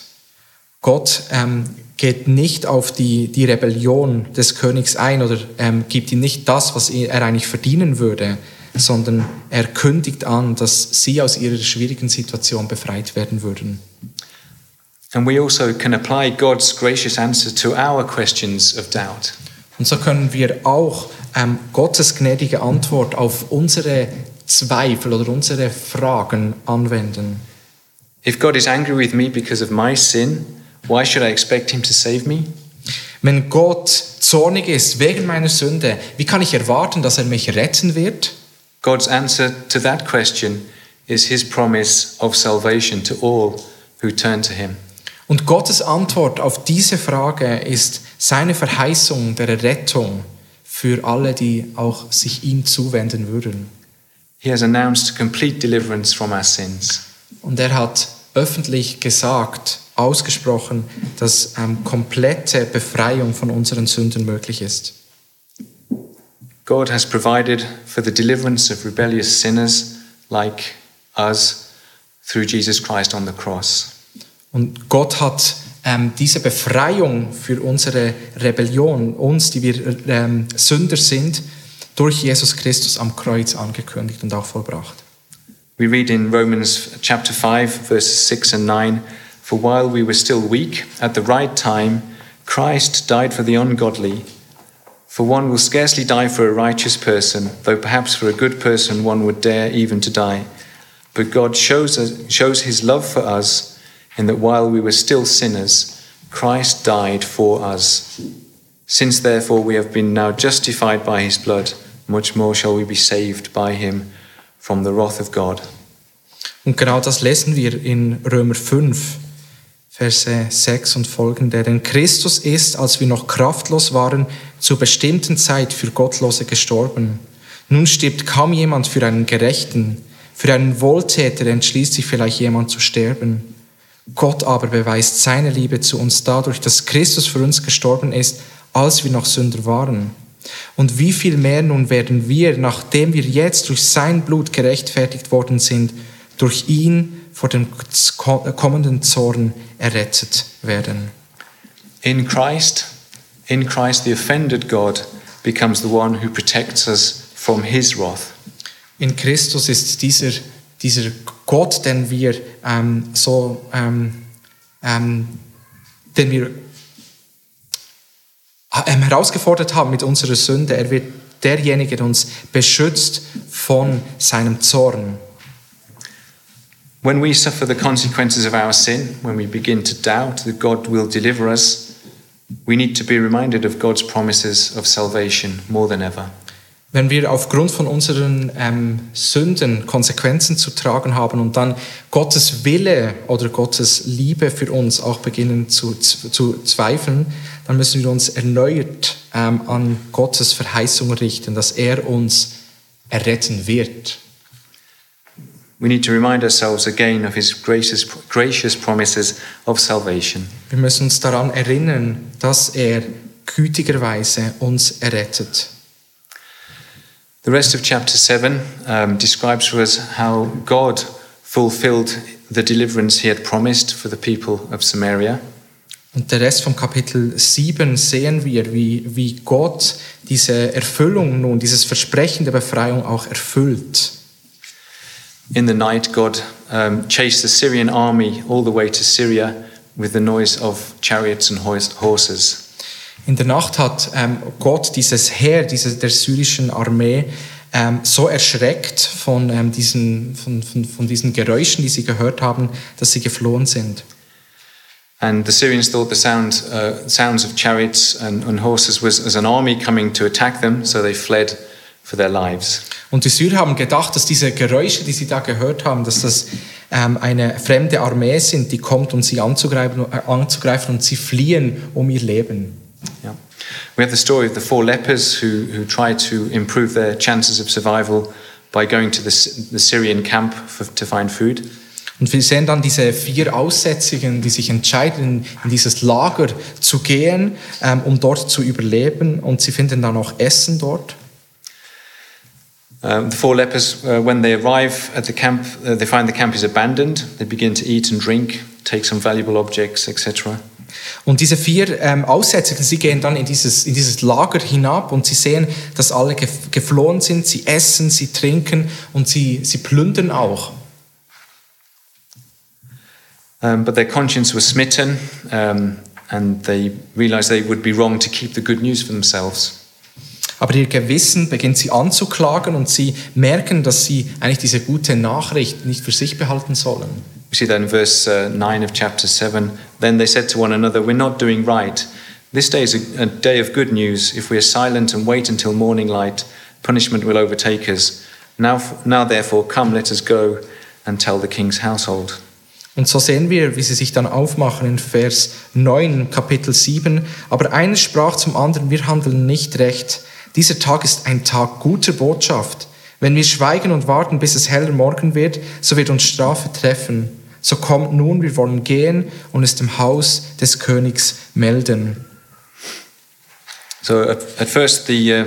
Gott ähm, geht nicht auf die, die Rebellion des Königs ein oder ähm, gibt ihm nicht das, was er eigentlich verdienen würde, sondern er kündigt an, dass sie aus ihrer schwierigen Situation befreit werden würden. And we also can apply God's gracious answer to our questions of doubt. Und so können wir auch ähm, Gottes gnädige Antwort auf unsere Zweifel oder unsere Fragen anwenden. If God is angry with me because of my sin, why should I expect him to save me? Wenn Gott zornig ist wegen meiner Sünde, wie kann ich erwarten, dass er mich retten wird? God's answer to that question is his promise of salvation to all who turn to him. Und Gottes Antwort auf diese Frage ist seine Verheißung der Errettung für alle, die auch sich ihm zuwenden würden. He has announced complete deliverance from our sins. Und er hat öffentlich gesagt, ausgesprochen, dass ähm, komplette Befreiung von unseren Sünden möglich ist. God has provided for the deliverance of rebellious sinners like us through Jesus Christ on the cross. Und Gott hat ähm, diese Befreiung für unsere Rebellion, uns, die wir ähm, Sünder sind, durch Jesus Christus am Kreuz angekündigt und auch vollbracht. We read in Romans chapter 5, verses 6 and 9 For while we were still weak, at the right time, Christ died for the ungodly. For one will scarcely die for a righteous person, though perhaps for a good person one would dare even to die. But God shows, us, shows his love for us in that while we were still sinners, Christ died for us. Since therefore we have been now justified by his blood, much more shall we be saved by him from the wrath of God. Und genau das lesen wir in Römer 5, Verse 6 und folgende. Denn Christus ist, als wir noch kraftlos waren, zur bestimmten Zeit für Gottlose gestorben. Nun stirbt kaum jemand für einen Gerechten. Für einen Wohltäter entschließt sich vielleicht jemand zu sterben. Gott aber beweist seine Liebe zu uns dadurch, dass Christus für uns gestorben ist, als wir noch Sünder waren. Und wie viel mehr nun werden wir, nachdem wir jetzt durch sein Blut gerechtfertigt worden sind, durch ihn vor dem kommenden Zorn errettet werden. In Christ, in Christ the offended God becomes the one who protects us from his wrath. In Christus ist dieser, dieser Gott, den wir ähm, so, ähm, ähm, den wir herausgefordert haben mit unserer Sünde, er wird derjenige, der uns beschützt von seinem Zorn. When we suffer the consequences of our sin, when we begin to doubt that God will deliver us, we need to be reminded of God's promises of salvation more than ever. Wenn wir aufgrund von unseren ähm, Sünden Konsequenzen zu tragen haben und dann Gottes Wille oder Gottes Liebe für uns auch beginnen zu, zu, zu zweifeln, dann müssen wir uns erneuert ähm, an Gottes Verheißung richten, dass er uns erretten wird. We need to remind ourselves again of his gracious, gracious promises of salvation. Wir müssen uns daran erinnern, dass er gütigerweise uns errettet. The rest of chapter 7 um, describes for us how God fulfilled the deliverance he had promised for the people of Samaria. Und der Rest vom Kapitel 7 sehen wir, wie, wie Gott diese Erfüllung nun, dieses Versprechen der Befreiung auch erfüllt. In the night, God um, chased the Syrian army all the way to Syria with the noise of chariots and hors- horses. In der Nacht hat ähm, Gott dieses Heer diese, der syrischen Armee ähm, so erschreckt von, ähm, diesen, von, von, von diesen Geräuschen, die sie gehört haben, dass sie geflohen sind. And the Syrians thought the sound, uh, sounds of chariots and, and horses was as an army coming to attack them, so they fled for their lives. Und die Syrer haben gedacht, dass diese Geräusche, die sie da gehört haben, dass das ähm, eine fremde Armee sind, die kommt, um sie anzugreifen, äh, anzugreifen und sie fliehen um ihr Leben. Yeah. We have the story of the four lepers who, who tried to improve their chances of survival by going to the, the Syrian camp for, to find food. Und wir sehen dann diese vier Aussätzigen, die sich entscheiden, in dieses Lager zu gehen, ähm, um dort zu überleben. Und sie finden dann auch Essen dort. Um, the four lepers, uh, when they arrive at the camp, uh, they find the camp is abandoned. They begin to eat and drink, take some valuable objects, etc. Und diese vier ähm, Aussätzigen, sie gehen dann in dieses, in dieses Lager hinab und sie sehen, dass alle gef geflohen sind. Sie essen, sie trinken und sie, sie plündern auch. Um, but their conscience was smitten, um, and they realized they would be wrong to keep the good news for themselves. Aber ihr Gewissen beginnt sie anzuklagen und sie merken, dass sie eigentlich diese gute Nachricht nicht für sich behalten sollen. We see that in verse uh, 9 of chapter 7. Then they said to one another, We're not doing right. This day is a, a day of good news. If we are silent and wait until morning light, punishment will overtake us. Now, now therefore, come, let us go and tell the king's household. Und so sehen wir, wie sie sich dann aufmachen in Vers 9, Kapitel 7. Aber einer sprach zum anderen, wir handeln nicht recht. Dieser Tag ist ein Tag guter Botschaft. Wenn wir schweigen und warten, bis es heller Morgen wird, so wird uns Strafe treffen. So kommt nun, wir wollen gehen und es dem Haus des Königs melden. So at, at first, the, uh,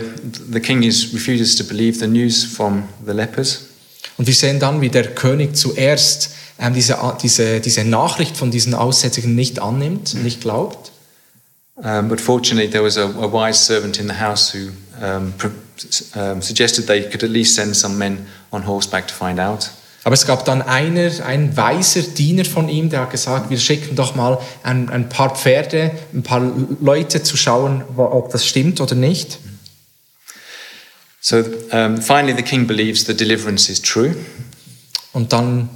the king is, refuses to believe the news from the lepers. Und wir sehen dann, wie der König zuerst ähm, diese, diese, diese Nachricht von diesen Aussätzigen nicht annimmt, nicht glaubt. Um, but fortunately, there was a, a wise servant in the house who um, um, suggested they could at least send some men on horseback to find out. Aber es gab dann einer, ein weiser Diener von ihm, der hat gesagt, wir schicken doch mal ein, ein paar Pferde, ein paar Leute zu schauen, ob das stimmt oder nicht. So um, finally, the king believes the deliverance is true. Und dann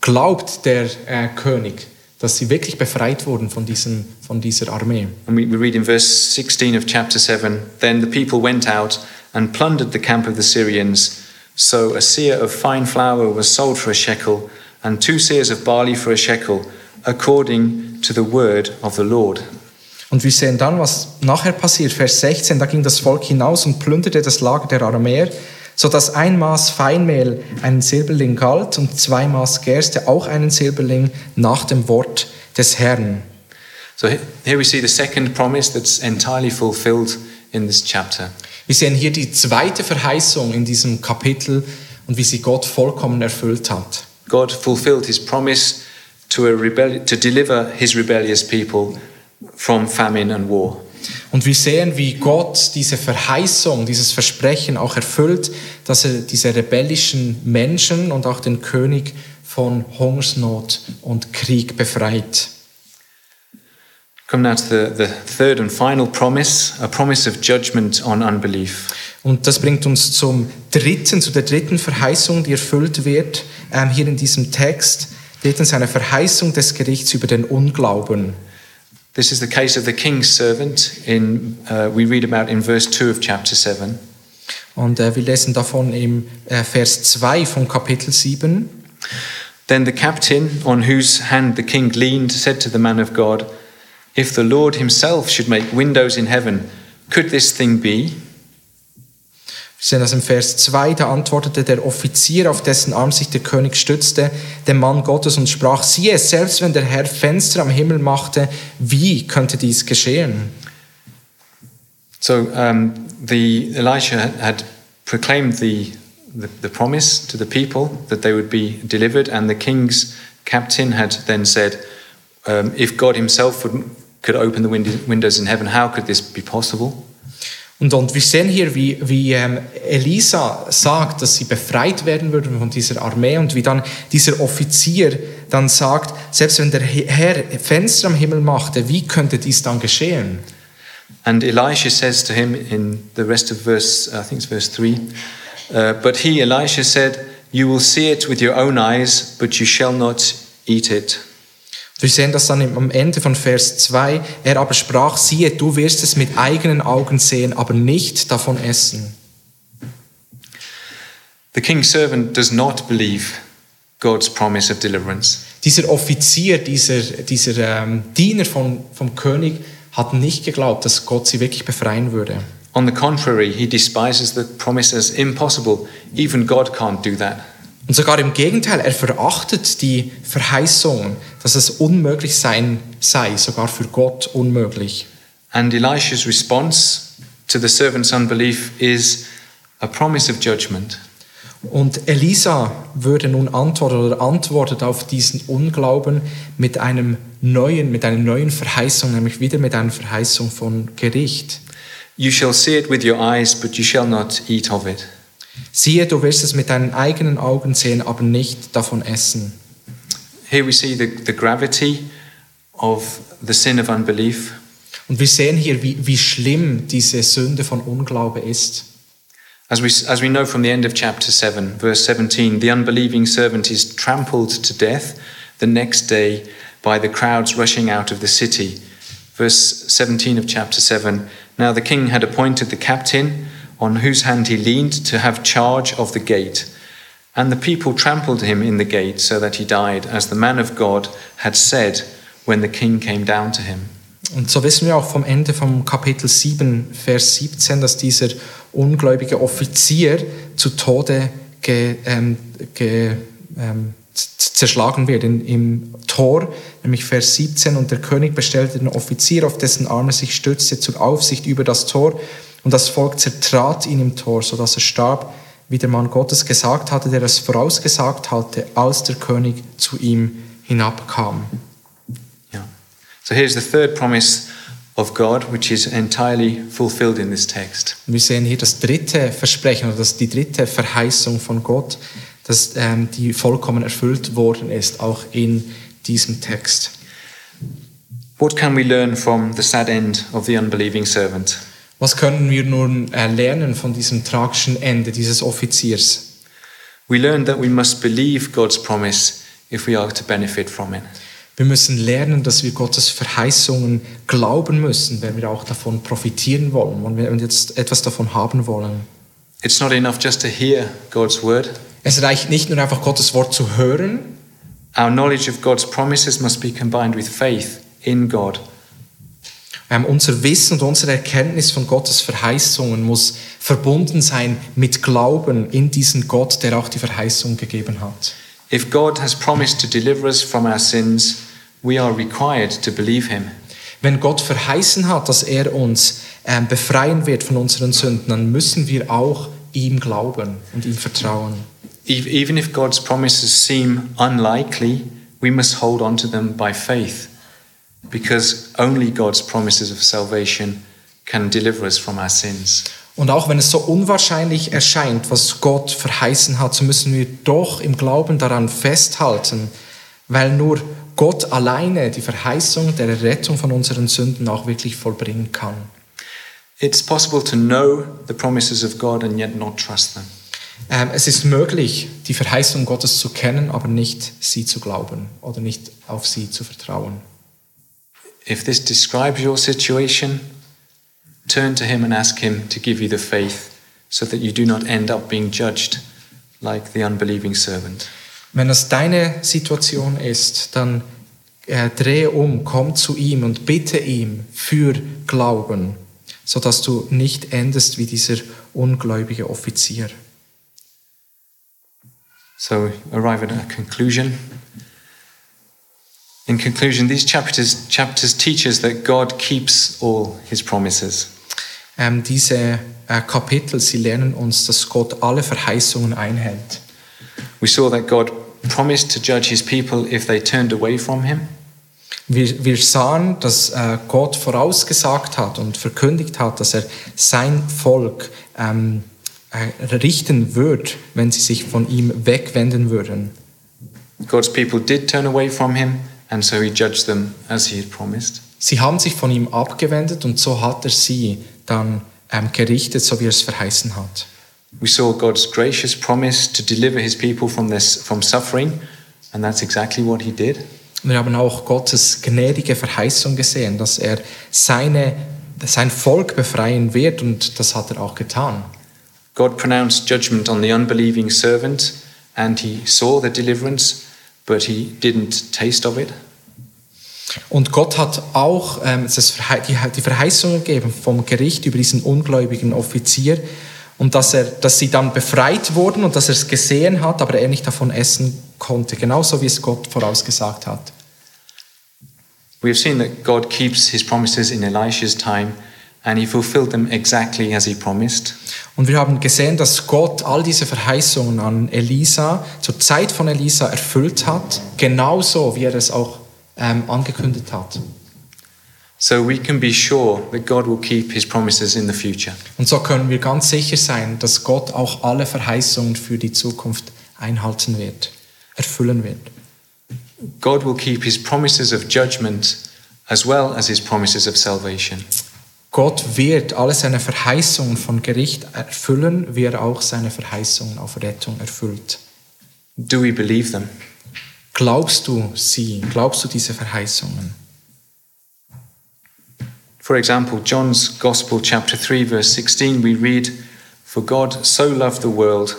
glaubt der äh, König, dass sie wirklich befreit wurden von, diesem, von dieser Armee. And we, we read in verse 16 of chapter 7 Then the people went out and plundered the camp of the Syrians. So a seer of fine flour was sold for a shekel, and two seers of barley for a shekel, according to the word of the Lord. Und wir sehen dann, was nachher passiert. Vers 16, da ging das Volk hinaus und plünderte das Lager der Aramäer, sodass ein Maß Feinmehl einen Silberling galt und zwei Maß Gerste auch einen Silberling nach dem Wort des Herrn. So he- here we see the second promise that's entirely fulfilled in this chapter. Wir sehen hier die zweite Verheißung in diesem Kapitel und wie sie Gott vollkommen erfüllt hat. God fulfilled his promise to, a rebelli- to deliver his rebellious people from famine and war. Und wir sehen, wie Gott diese Verheißung, dieses Versprechen auch erfüllt, dass er diese rebellischen Menschen und auch den König von Hungersnot und Krieg befreit. Come now to the, the third and final promise, a promise of judgment on unbelief. Und das bringt uns zum dritten, zu der dritten Verheißung, die erfüllt wird, ähm, hier in diesem Text. Drittens eine Verheißung des Gerichts über den Unglauben. This is the case of the king's servant in uh, we read about in verse 2 of chapter 7. Und äh, wir lesen davon im äh, Vers 2 von Kapitel 7. Then the captain on whose hand the king leaned said to the man of God, If the Lord himself should make windows in heaven, could this thing be? Wir sehen das im Vers 2, da antwortete der Offizier, auf dessen Arm sich der König stützte, dem Mann Gottes und sprach, siehe, selbst wenn der Herr Fenster am Himmel machte, wie könnte dies geschehen? So um, the Elisha had- had proclaimed the, the, the promise to the people that they would be delivered, and the king's captain had then said, um, If God himself would could open the wind- windows in heaven. How could this be possible? Und, und wir sehen hier, wie, wie ähm, Elisa sagt, dass sie befreit werden würden von dieser Armee und wie dann dieser Offizier dann sagt, selbst wenn der Herr Fenster am Himmel machte, wie könnte dies dann geschehen? And Elisha says to him in the rest of verse, I think it's verse 3, uh, but he, Elisha, said, You will see it with your own eyes, but you shall not eat it. Wir sehen das dann am Ende von Vers 2. Er aber sprach, siehe, du wirst es mit eigenen Augen sehen, aber nicht davon essen. The king's servant does not believe God's promise of deliverance. Dieser Offizier, dieser, dieser ähm, Diener von, vom König hat nicht geglaubt, dass Gott sie wirklich befreien würde. On the contrary, he despises the promise as impossible. Even God can't do that. Und sogar im Gegenteil, er verachtet die Verheißungen, dass es unmöglich sein sei, sogar für Gott unmöglich. And Elisha's response to the servant's unbelief is a promise of judgment. Und Elisa würde nun antworten oder antwortet auf diesen Unglauben mit einem neuen, mit einer neuen Verheißung, nämlich wieder mit einer Verheißung von Gericht. You shall see it with your eyes, but you shall not eat of it. Siehe, du wirst es mit deinen eigenen Augen sehen, aber nicht davon essen. Here we see the, the gravity of the sin of unbelief. Und wir sehen hier, wie, wie schlimm diese Sünde von Unglaube ist. As we, as we know from the end of chapter 7, verse 17, the unbelieving servant is trampled to death the next day by the crowds rushing out of the city. Verse 17 of chapter 7 Now the king had appointed the captain, on whose hand he leaned, to have charge of the gate. And the people trampled him in the gate, so that he died, as the man of God had said when the king came down to him. Und so wissen wir auch vom Ende vom Kapitel 7, Vers 17, dass dieser ungläubige Offizier zu Tode ge, ähm, ge, ähm, zerschlagen wird in, im Tor, nämlich Vers 17. Und der König bestellte den Offizier, auf dessen Arme sich stützte, zur Aufsicht über das Tor. Und das Volk zertrat ihn im Tor, sodass er starb, wie der Mann Gottes gesagt hatte, der es vorausgesagt hatte, als der König zu ihm hinabkam. Yeah. So here's the third promise of God, which is entirely fulfilled in this text. Wir sehen hier das dritte Versprechen oder das, die dritte Verheißung von Gott, dass ähm, die vollkommen erfüllt worden ist, auch in diesem Text. What can we learn from the sad end of the unbelieving servant? Was können wir nun lernen von diesem tragischen Ende dieses Offiziers? We learn that we must believe God's promise if we are to benefit from it. Wir müssen lernen, dass wir Gottes Verheißungen glauben müssen, wenn wir auch davon profitieren wollen, wenn wir jetzt etwas davon haben wollen. It's not enough just to hear God's word. Es reicht nicht nur einfach Gottes Wort zu hören, Our knowledge of God's promises must be combined with faith in God. Ähm, unser Wissen und unsere Erkenntnis von Gottes Verheißungen muss verbunden sein mit Glauben in diesen Gott, der auch die Verheißung gegeben hat. If God has promised to deliver us from our sins, we are required to believe Him. Wenn Gott verheißen hat, dass er uns ähm, befreien wird von unseren Sünden, dann müssen wir auch ihm glauben und ihm vertrauen. Ev- Even if God's promises seem unlikely, we must hold on to them by faith, because only God's promises of salvation can deliver us from our sins. Und auch wenn es so unwahrscheinlich erscheint, was Gott verheißen hat, so müssen wir doch im Glauben daran festhalten, weil nur Gott alleine die Verheißung der Rettung von unseren Sünden auch wirklich vollbringen kann. It's possible to know the promises of God and yet not trust them. Ähm, es ist möglich, die Verheißung Gottes zu kennen, aber nicht sie zu glauben oder nicht auf sie zu vertrauen. If this describes your situation, turn to Him and ask Him to give you the faith so that you do not end up being judged like the unbelieving servant. Wenn das deine Situation ist, dann äh, drehe um, komm zu ihm und bitte ihm für Glauben, sodass du nicht endest wie dieser ungläubige Offizier. So, arrive at a conclusion. In conclusion, these chapters, chapters teach us that God keeps all his promises. Ähm, diese äh, Kapitel, sie lernen uns, dass Gott alle Verheißungen einhält. We saw that God promised to judge his people if they turned away from him. Wir, wir sahen, dass äh, Gott vorausgesagt hat und verkündigt hat, dass er sein Volk ähm, äh, richten wird, wenn sie sich von ihm wegwenden würden. God's people did turn away from him, and so he judged them as he had promised. Sie haben sich von ihm abgewendet und so hat er sie dann ähm, gerichtet, so wie er es verheißen hat. We saw God's gracious promise to deliver his people from, this, from suffering, and that's exactly what he did. Wir haben auch Gottes gnädige Verheißung gesehen, dass er seine, sein Volk befreien wird und das hat er auch getan. God pronounced judgment on the unbelieving servant, and he saw the deliverance, but he didn't taste of it. Und Gott hat auch ähm, die Verheißung gegeben vom Gericht über diesen ungläubigen Offizier und dass, er, dass sie dann befreit wurden und dass er es gesehen hat, aber er nicht davon essen konnte, genauso wie es Gott vorausgesagt hat. We have seen that God keeps his promises in Elisha's time, and he fulfilled them exactly as he promised. Und wir haben gesehen, dass Gott all diese Verheißungen an Elisa zur Zeit von Elisa erfüllt hat, genauso wie er es auch ähm, angekündigt hat. So we can be sure that God will keep his promises in the future. Und so können wir ganz sicher sein, dass Gott auch alle Verheißungen für die Zukunft einhalten wird, erfüllen wird. God will keep his promises of judgment as well as his promises of salvation. Gott wird alle seine Verheißungen von Gericht erfüllen, wie er auch seine Verheißungen auf Rettung erfüllt. Do we believe them? Glaubst du sie? Glaubst du diese Verheißungen? For example, John's Gospel, chapter 3, verse 16, we read, For God so loved the world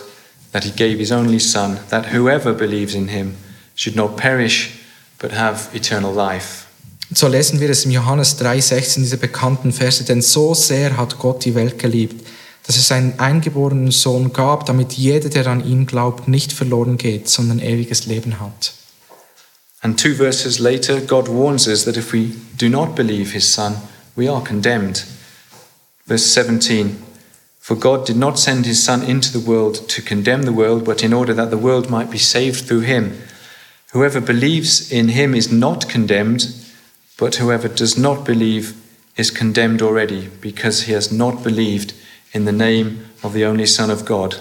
that he gave his only Son, that whoever believes in him should not perish, but have eternal life. So lesen wir es im Johannes 3,16, diese bekannten Verse. Denn so sehr hat Gott die Welt geliebt, dass es seinen eingeborenen Sohn gab, damit jeder, der an ihn glaubt, nicht verloren geht, sondern ewiges Leben hat. And two verses later, God warns us that if we do not believe his Son, we are condemned. Verse 17 For God did not send his Son into the world to condemn the world, but in order that the world might be saved through him. Whoever believes in him is not condemned, but whoever does not believe is condemned already, because he has not believed in the name of the only Son of God.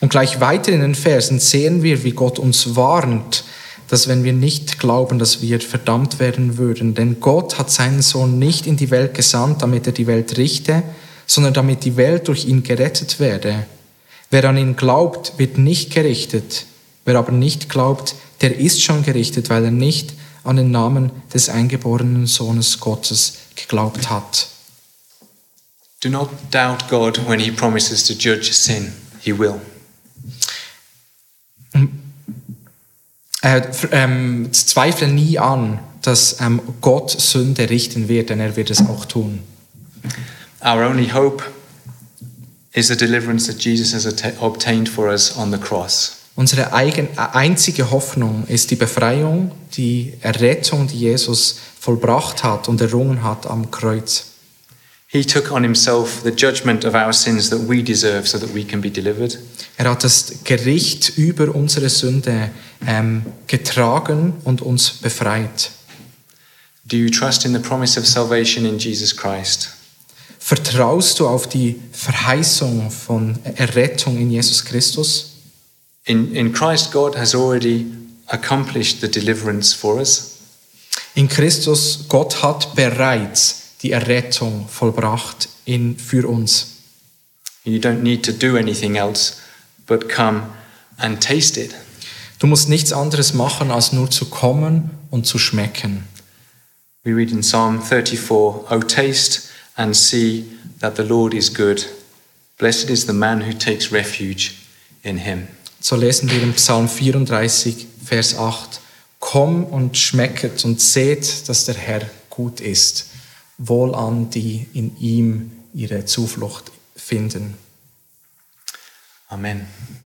Und gleich weiter in den Versen sehen wir, wie Gott uns warnt, dass wenn wir nicht glauben, dass wir verdammt werden würden. Denn Gott hat seinen Sohn nicht in die Welt gesandt, damit er die Welt richte, sondern damit die Welt durch ihn gerettet werde. Wer an ihn glaubt, wird nicht gerichtet. Wer aber nicht glaubt, der ist schon gerichtet, weil er nicht an den Namen des eingeborenen Sohnes Gottes geglaubt hat. Do not doubt God when he promises to judge sin. He will. Äh, ähm, zweifle nie an, dass ähm, Gott Sünde richten wird, denn er wird es auch tun. Our only hope is the deliverance that Jesus has obtained for us on the cross. Unsere eigen, einzige Hoffnung ist die Befreiung, die Errettung, die Jesus vollbracht hat und errungen hat am Kreuz. He took on himself the judgment of our sins that we deserve so that we can be delivered. Er hat das Gericht über unsere Sünde ähm, getragen und uns befreit. Do you trust in the promise of salvation in Jesus Christ? Vertraust du auf die Verheißung von Errettung in Jesus Christus? In, in Christ, God has already accomplished the deliverance for us. In Christus, Gott hat bereits die Errettung vollbracht in, für uns. You don't need to do anything else but come and taste it. Du musst nichts anderes machen, als nur zu kommen und zu schmecken. We read in Psalm 34 O taste and see that the Lord is good. Blessed is the man who takes refuge in him. So lesen wir im Psalm 34, Vers 8. Komm und schmecket und seht, dass der Herr gut ist. Wohl an, die in ihm ihre Zuflucht finden. Amen.